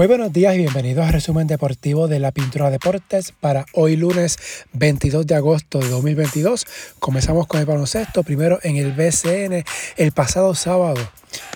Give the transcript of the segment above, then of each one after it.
Muy buenos días y bienvenidos al resumen deportivo de la Pintura Deportes para hoy lunes 22 de agosto de 2022. Comenzamos con el baloncesto, primero en el BCN el pasado sábado.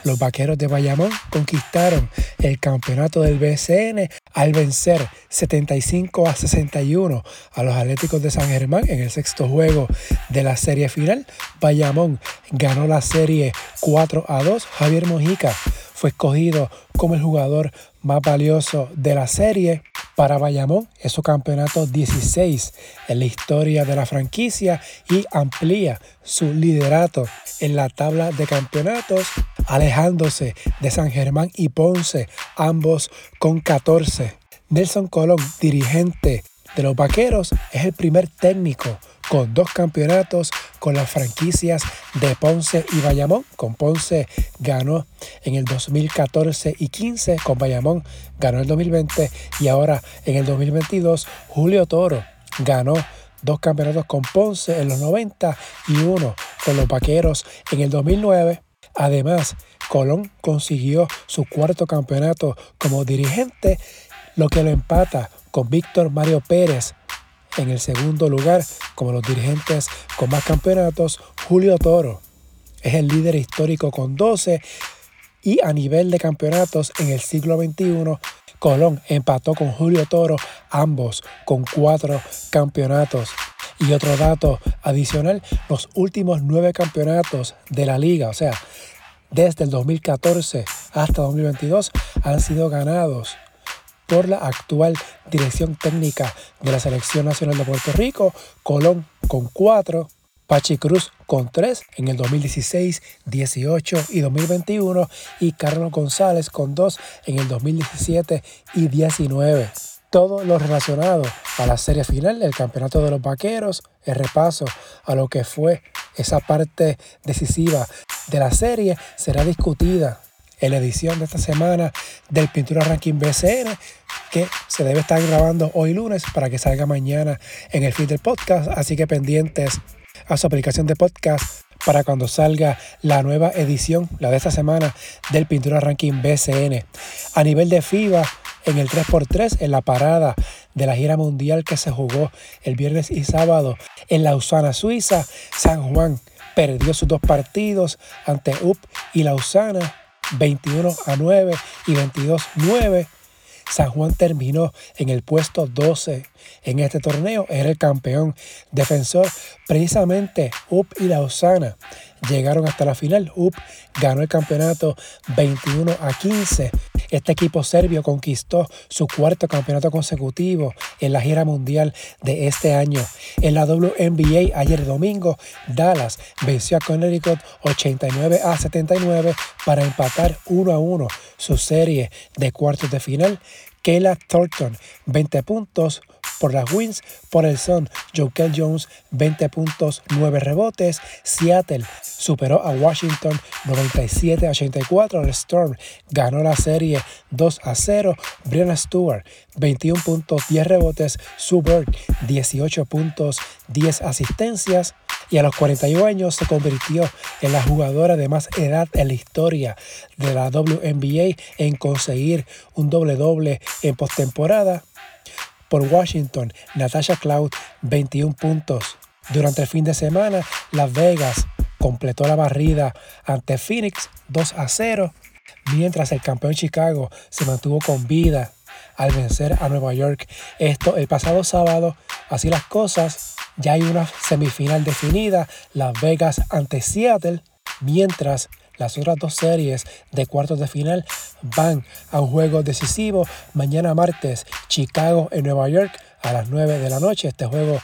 Los vaqueros de Bayamón conquistaron el campeonato del BCN al vencer 75 a 61 a los Atléticos de San Germán en el sexto juego de la serie final. Bayamón ganó la serie 4 a 2. Javier Mojica fue escogido como el jugador más valioso de la serie. Para Bayamón es su campeonato 16 en la historia de la franquicia y amplía su liderato en la tabla de campeonatos, alejándose de San Germán y Ponce, ambos con 14. Nelson Colón, dirigente de los Vaqueros, es el primer técnico con dos campeonatos con las franquicias de Ponce y Bayamón. Con Ponce ganó en el 2014 y 15, con Bayamón ganó el 2020 y ahora en el 2022 Julio Toro ganó dos campeonatos con Ponce en los 90 y uno con los Vaqueros en el 2009. Además, Colón consiguió su cuarto campeonato como dirigente, lo que lo empata con Víctor Mario Pérez en el segundo lugar, como los dirigentes con más campeonatos, Julio Toro es el líder histórico con 12 y a nivel de campeonatos en el siglo XXI, Colón empató con Julio Toro, ambos con cuatro campeonatos. Y otro dato adicional, los últimos nueve campeonatos de la liga, o sea, desde el 2014 hasta 2022, han sido ganados por la actual dirección técnica de la Selección Nacional de Puerto Rico, Colón con 4, Pachi Cruz con 3 en el 2016, 18 y 2021 y Carlos González con 2 en el 2017 y 19. Todo lo relacionado a la serie final del Campeonato de los Vaqueros, el repaso a lo que fue esa parte decisiva de la serie será discutida en la edición de esta semana del Pintura Ranking BCN, que se debe estar grabando hoy lunes para que salga mañana en el feed del podcast. Así que pendientes a su aplicación de podcast para cuando salga la nueva edición, la de esta semana, del Pintura Ranking BCN. A nivel de FIBA, en el 3x3, en la parada de la gira mundial que se jugó el viernes y sábado en Lausana, Suiza, San Juan perdió sus dos partidos ante UP y Lausana 21 a 9 y 22 a 9. San Juan terminó en el puesto 12 en este torneo, era el campeón defensor. Precisamente UP y Lausana llegaron hasta la final. UP ganó el campeonato 21 a 15 este equipo serbio conquistó su cuarto campeonato consecutivo en la gira mundial de este año. En la WNBA ayer domingo, Dallas venció a Connecticut 89 a 79 para empatar 1 a 1 su serie de cuartos de final. Kayla Thornton, 20 puntos, por las Wins, por el Sun, Jokel Jones 20 puntos, 9 rebotes. Seattle superó a Washington 97 a 84. El Storm ganó la serie 2 a 0. Brianna Stewart 21 puntos, 10 rebotes. Sue 18 puntos, 10 asistencias y a los 41 años se convirtió en la jugadora de más edad en la historia de la WNBA en conseguir un doble doble en postemporada por Washington, Natasha Cloud, 21 puntos. Durante el fin de semana, Las Vegas completó la barrida ante Phoenix 2 a 0, mientras el campeón Chicago se mantuvo con vida al vencer a Nueva York. Esto el pasado sábado, así las cosas, ya hay una semifinal definida, Las Vegas ante Seattle, mientras las otras dos series de cuartos de final van a un juego decisivo mañana martes, Chicago en Nueva York a las 9 de la noche. Este juego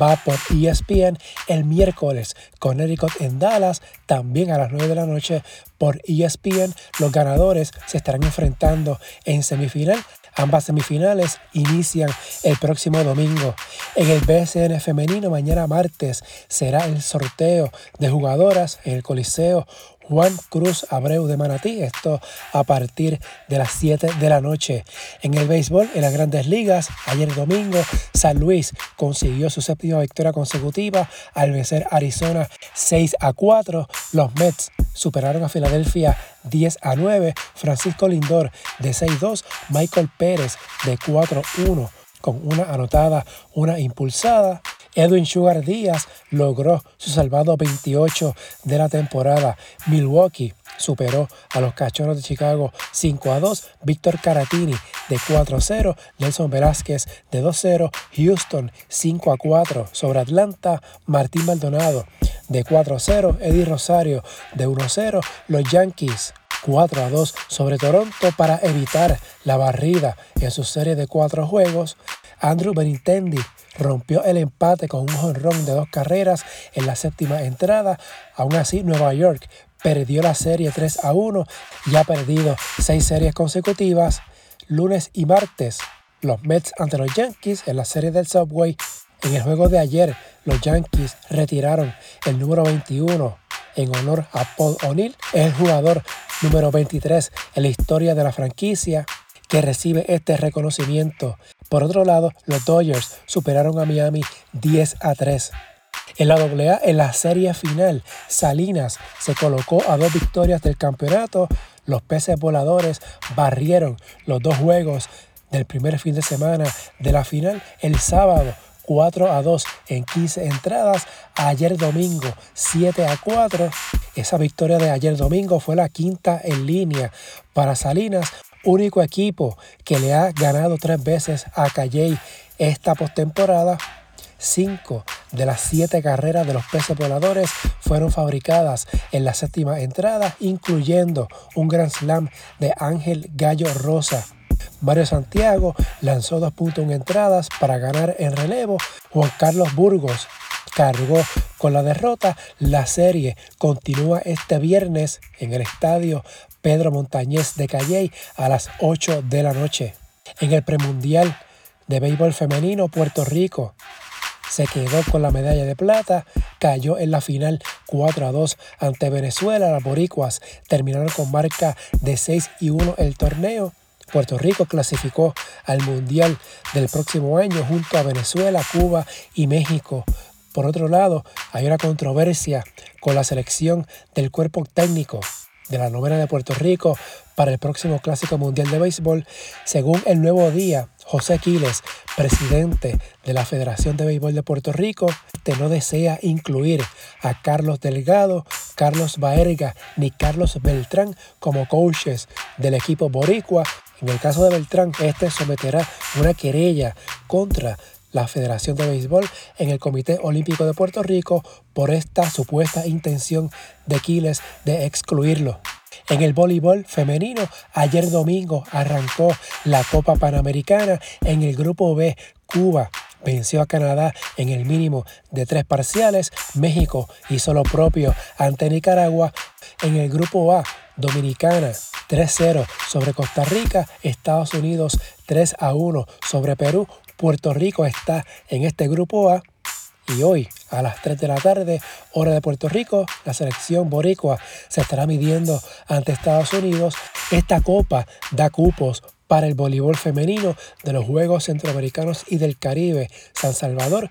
va por ESPN el miércoles. Connecticut en Dallas también a las 9 de la noche por ESPN. Los ganadores se estarán enfrentando en semifinal Ambas semifinales inician el próximo domingo. En el BSN femenino, mañana martes, será el sorteo de jugadoras en el Coliseo Juan Cruz Abreu de Manatí. Esto a partir de las 7 de la noche. En el béisbol, en las grandes ligas, ayer domingo, San Luis consiguió su séptima victoria consecutiva al vencer Arizona 6 a 4. Los Mets superaron a Filadelfia 10 a 9. Francisco Lindor de 6-2. Michael Pérez de 4-1 con una anotada, una impulsada. Edwin Sugar Díaz logró su salvado 28 de la temporada. Milwaukee superó a los Cachorros de Chicago 5 a 2. Víctor Caratini de 4 a 0. Nelson Velázquez de 2 a 0. Houston 5 a 4 sobre Atlanta. Martín Maldonado de 4 a 0. Eddie Rosario de 1 a 0. Los Yankees 4 a 2 sobre Toronto para evitar la barrida en su serie de cuatro juegos. Andrew Benintendi rompió el empate con un jonrón de dos carreras en la séptima entrada. Aún así, Nueva York perdió la serie 3 a 1 y ha perdido seis series consecutivas. Lunes y martes, los Mets ante los Yankees en la serie del Subway. En el juego de ayer, los Yankees retiraron el número 21 en honor a Paul O'Neill, el jugador número 23 en la historia de la franquicia que recibe este reconocimiento. Por otro lado, los Dodgers superaron a Miami 10 a 3. En la AA, en la serie final, Salinas se colocó a dos victorias del campeonato. Los peces voladores barrieron los dos juegos del primer fin de semana de la final el sábado 4 a 2 en 15 entradas. Ayer domingo 7 a 4. Esa victoria de ayer domingo fue la quinta en línea para Salinas único equipo que le ha ganado tres veces a Calley esta postemporada. Cinco de las siete carreras de los peces voladores fueron fabricadas en la séptima entrada, incluyendo un Grand Slam de Ángel Gallo Rosa. Mario Santiago lanzó dos puntos en entradas para ganar en relevo. Juan Carlos Burgos cargó con la derrota. La serie continúa este viernes en el estadio Pedro Montañez de Calley a las 8 de la noche. En el premundial de béisbol femenino, Puerto Rico se quedó con la medalla de plata, cayó en la final 4 a 2 ante Venezuela. Las boricuas terminaron con marca de 6 y 1 el torneo. Puerto Rico clasificó al Mundial del próximo año junto a Venezuela, Cuba y México. Por otro lado, hay una controversia con la selección del cuerpo técnico de la novena de Puerto Rico para el próximo Clásico Mundial de Béisbol, según el Nuevo Día, José Quiles, presidente de la Federación de Béisbol de Puerto Rico, este no desea incluir a Carlos Delgado, Carlos Baerga ni Carlos Beltrán como coaches del equipo boricua. En el caso de Beltrán, este someterá una querella contra la Federación de Béisbol en el Comité Olímpico de Puerto Rico por esta supuesta intención de Quiles de excluirlo. En el voleibol femenino, ayer domingo arrancó la Copa Panamericana en el Grupo B. Cuba venció a Canadá en el mínimo de tres parciales. México hizo lo propio ante Nicaragua. En el Grupo A, Dominicana 3-0 sobre Costa Rica, Estados Unidos 3 1 sobre Perú, Puerto Rico está en este grupo A y hoy a las 3 de la tarde, hora de Puerto Rico, la selección boricua se estará midiendo ante Estados Unidos. Esta copa da cupos para el voleibol femenino de los Juegos Centroamericanos y del Caribe San Salvador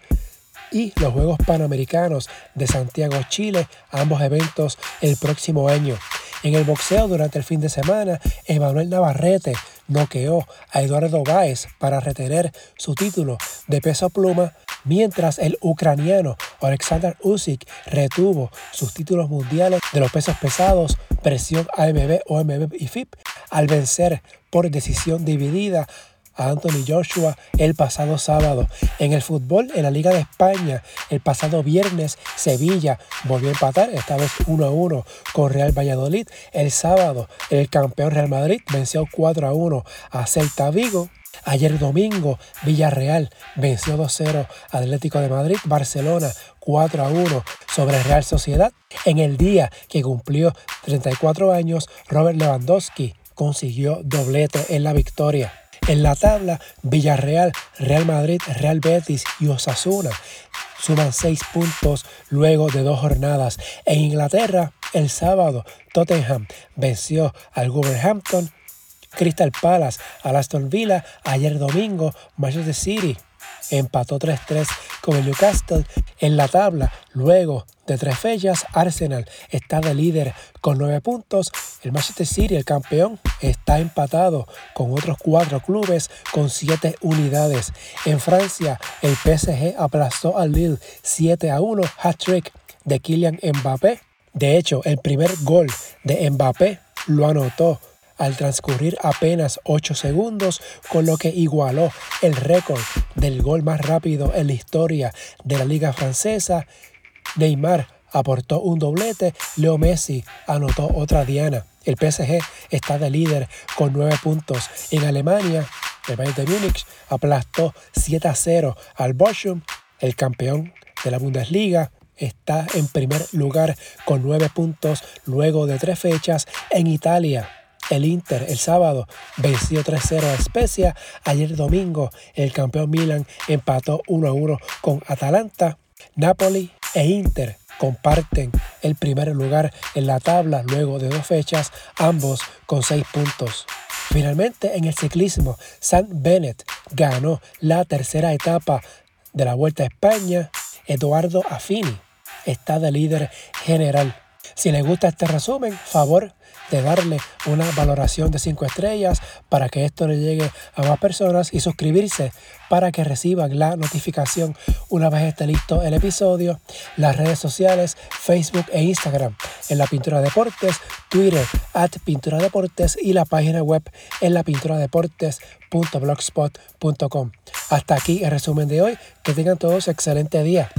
y los Juegos Panamericanos de Santiago, Chile, ambos eventos el próximo año. En el boxeo durante el fin de semana, Emanuel Navarrete noqueó a Eduardo Báez para retener su título de peso pluma, mientras el ucraniano Alexander Usyk retuvo sus títulos mundiales de los pesos pesados, presión AMB, OMB y FIP, al vencer por decisión dividida a Anthony Joshua el pasado sábado. En el fútbol, en la Liga de España, el pasado viernes, Sevilla volvió a empatar, esta vez 1 a 1 con Real Valladolid. El sábado, el campeón Real Madrid venció 4 a 1 a Celta Vigo. Ayer domingo, Villarreal venció 2-0 Atlético de Madrid, Barcelona 4 a 1 sobre Real Sociedad. En el día que cumplió 34 años, Robert Lewandowski consiguió doblete en la victoria. En la tabla, Villarreal, Real Madrid, Real Betis y Osasuna suman seis puntos luego de dos jornadas. En Inglaterra, El sábado, Tottenham venció al Wolverhampton. Crystal Palace al Aston Villa. Ayer domingo, Manchester City empató 3-3 con el Newcastle en la tabla. Luego de tres fechas, Arsenal está de líder con nueve puntos. El Manchester City, el campeón, está empatado con otros cuatro clubes con siete unidades. En Francia, el PSG aplazó al Lille 7 a 1, hat-trick de Kylian Mbappé. De hecho, el primer gol de Mbappé lo anotó al transcurrir apenas 8 segundos, con lo que igualó el récord del gol más rápido en la historia de la liga francesa. Neymar aportó un doblete, Leo Messi anotó otra diana. El PSG está de líder con 9 puntos. En Alemania, el Bayern de Múnich aplastó 7 a 0 al Bochum, el campeón de la Bundesliga. Está en primer lugar con 9 puntos luego de tres fechas en Italia. El Inter el sábado venció 3-0 a Spezia. Ayer domingo el campeón Milan empató 1-1 con Atalanta. Napoli e Inter comparten el primer lugar en la tabla luego de dos fechas, ambos con 6 puntos. Finalmente en el ciclismo, San Bennett ganó la tercera etapa de la Vuelta a España. Eduardo Affini está de líder general. Si les gusta este resumen, favor de darle una valoración de 5 estrellas para que esto le llegue a más personas y suscribirse para que reciban la notificación una vez esté listo el episodio. Las redes sociales, Facebook e Instagram en la Pintura Deportes, Twitter at Pintura Deportes y la página web en la pintura deportes.blogspot.com. Hasta aquí el resumen de hoy. Que tengan todos excelente día.